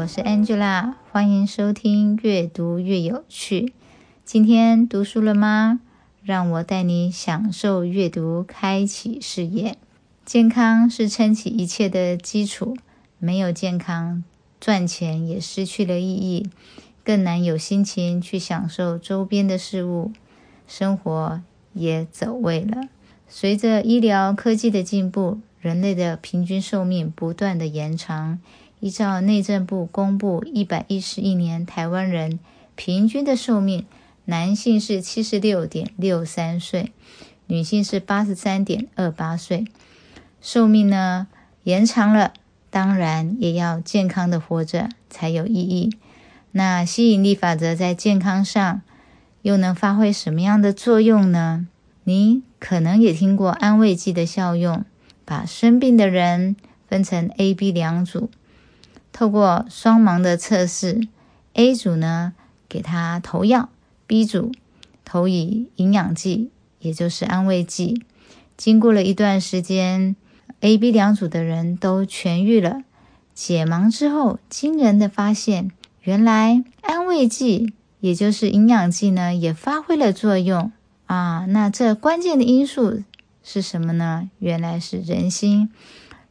我是 Angela，欢迎收听越读越有趣。今天读书了吗？让我带你享受阅读，开启视野。健康是撑起一切的基础，没有健康，赚钱也失去了意义，更难有心情去享受周边的事物，生活也走位了。随着医疗科技的进步，人类的平均寿命不断的延长。依照内政部公布，一百一十一年台湾人平均的寿命，男性是七十六点六三岁，女性是八十三点二八岁。寿命呢延长了，当然也要健康的活着才有意义。那吸引力法则在健康上又能发挥什么样的作用呢？你可能也听过安慰剂的效用，把生病的人分成 A、B 两组。透过双盲的测试，A 组呢给他投药，B 组投以营养剂，也就是安慰剂。经过了一段时间，A、B 两组的人都痊愈了。解盲之后，惊人的发现，原来安慰剂，也就是营养剂呢，也发挥了作用啊。那这关键的因素是什么呢？原来是人心。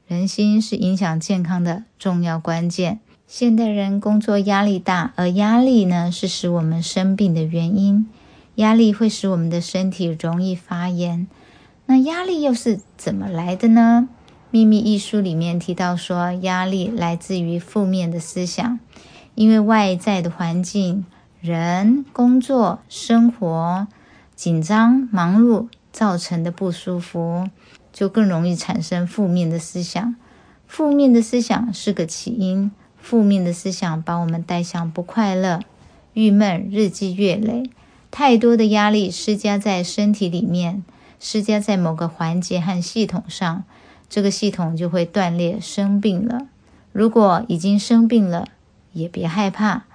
人心是影响健康的重要关键。现代人工作压力大，而压力呢是使我们生病的原因。压力会使我们的身体容易发炎。那压力又是怎么来的呢？《秘密》一书里面提到说，压力来自于负面的思想，因为外在的环境、人、工作、生活紧张、忙碌造成的不舒服。就更容易产生负面的思想，负面的思想是个起因，负面的思想把我们带向不快乐、郁闷，日积月累，太多的压力施加在身体里面，施加在某个环节和系统上，这个系统就会断裂，生病了。如果已经生病了，也别害怕，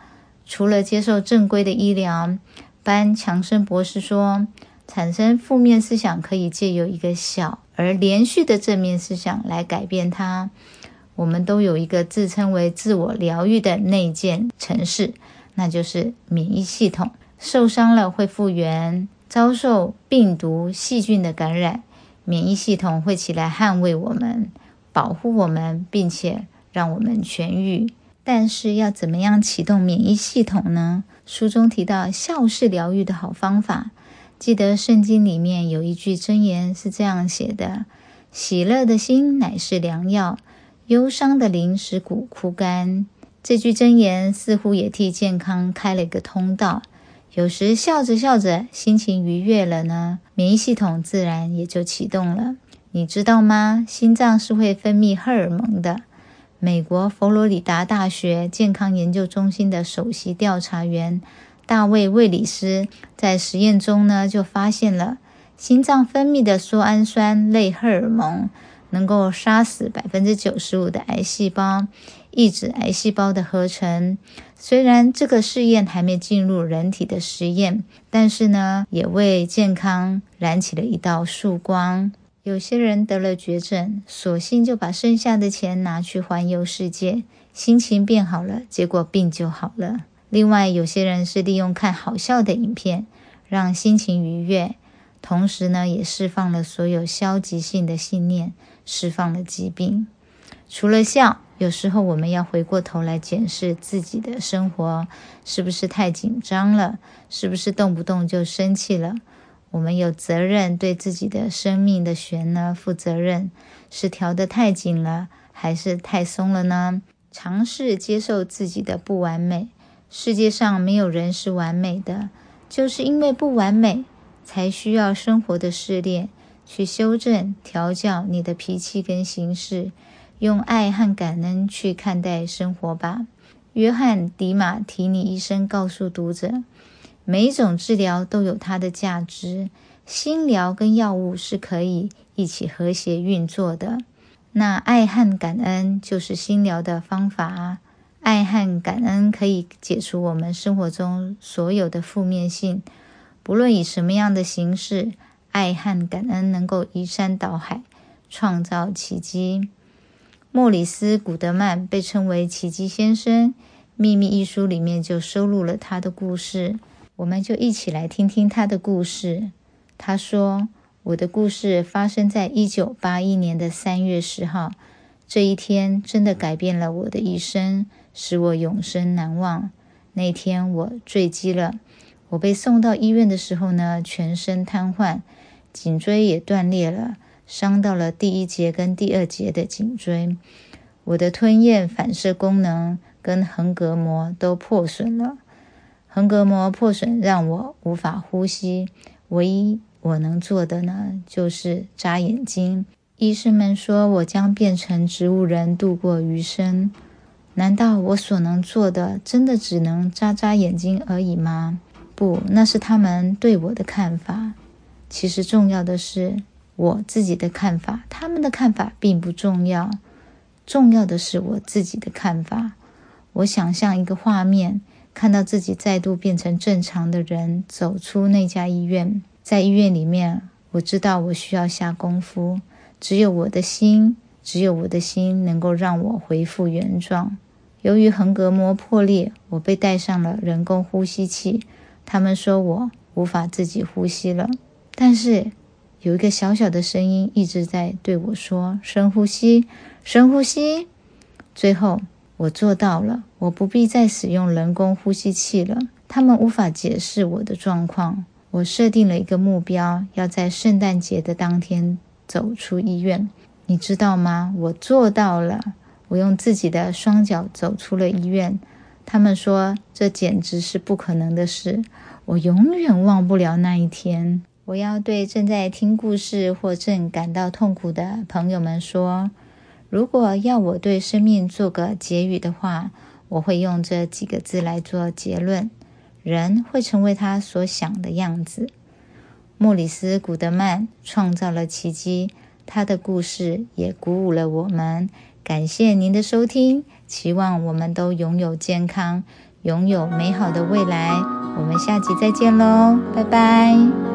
除了接受正规的医疗，班强生博士说。产生负面思想，可以借由一个小而连续的正面思想来改变它。我们都有一个自称为自我疗愈的内建城市，那就是免疫系统。受伤了会复原，遭受病毒细菌的感染，免疫系统会起来捍卫我们、保护我们，并且让我们痊愈。但是要怎么样启动免疫系统呢？书中提到笑式疗愈的好方法。记得圣经里面有一句箴言是这样写的：“喜乐的心乃是良药，忧伤的灵使骨枯干。”这句箴言似乎也替健康开了一个通道。有时笑着笑着，心情愉悦了呢，免疫系统自然也就启动了。你知道吗？心脏是会分泌荷尔蒙的。美国佛罗里达大学健康研究中心的首席调查员。大卫·魏里斯在实验中呢，就发现了心脏分泌的缩氨酸类荷尔蒙能够杀死百分之九十五的癌细胞，抑制癌细胞的合成。虽然这个试验还没进入人体的实验，但是呢，也为健康燃起了一道曙光。有些人得了绝症，索性就把剩下的钱拿去环游世界，心情变好了，结果病就好了。另外，有些人是利用看好笑的影片，让心情愉悦，同时呢，也释放了所有消极性的信念，释放了疾病。除了笑，有时候我们要回过头来检视自己的生活，是不是太紧张了？是不是动不动就生气了？我们有责任对自己的生命的弦呢负责任，是调得太紧了，还是太松了呢？尝试接受自己的不完美。世界上没有人是完美的，就是因为不完美，才需要生活的试炼去修正、调教你的脾气跟行事，用爱和感恩去看待生活吧。约翰·迪马提尼医生告诉读者，每种治疗都有它的价值，心疗跟药物是可以一起和谐运作的。那爱和感恩就是心疗的方法啊。爱和感恩可以解除我们生活中所有的负面性，不论以什么样的形式，爱和感恩能够移山倒海，创造奇迹。莫里斯·古德曼被称为奇迹先生，《秘密》一书里面就收录了他的故事。我们就一起来听听他的故事。他说：“我的故事发生在一九八一年的三月十号，这一天真的改变了我的一生，使我永生难忘。那天我坠机了，我被送到医院的时候呢，全身瘫痪，颈椎也断裂了，伤到了第一节跟第二节的颈椎。我的吞咽、反射功能跟横膈膜都破损了。”横膈膜破损让我无法呼吸，唯一我能做的呢，就是眨眼睛。医生们说我将变成植物人度过余生。难道我所能做的真的只能眨眨眼睛而已吗？不，那是他们对我的看法。其实重要的是我自己的看法，他们的看法并不重要。重要的是我自己的看法。我想象一个画面。看到自己再度变成正常的人，走出那家医院，在医院里面，我知道我需要下功夫。只有我的心，只有我的心能够让我恢复原状。由于横膈膜破裂，我被戴上了人工呼吸器。他们说我无法自己呼吸了，但是有一个小小的声音一直在对我说：“深呼吸，深呼吸。”最后。我做到了，我不必再使用人工呼吸器了。他们无法解释我的状况。我设定了一个目标，要在圣诞节的当天走出医院。你知道吗？我做到了。我用自己的双脚走出了医院。他们说这简直是不可能的事。我永远忘不了那一天。我要对正在听故事或正感到痛苦的朋友们说。如果要我对生命做个结语的话，我会用这几个字来做结论：人会成为他所想的样子。莫里斯·古德曼创造了奇迹，他的故事也鼓舞了我们。感谢您的收听，期望我们都拥有健康，拥有美好的未来。我们下集再见喽，拜拜。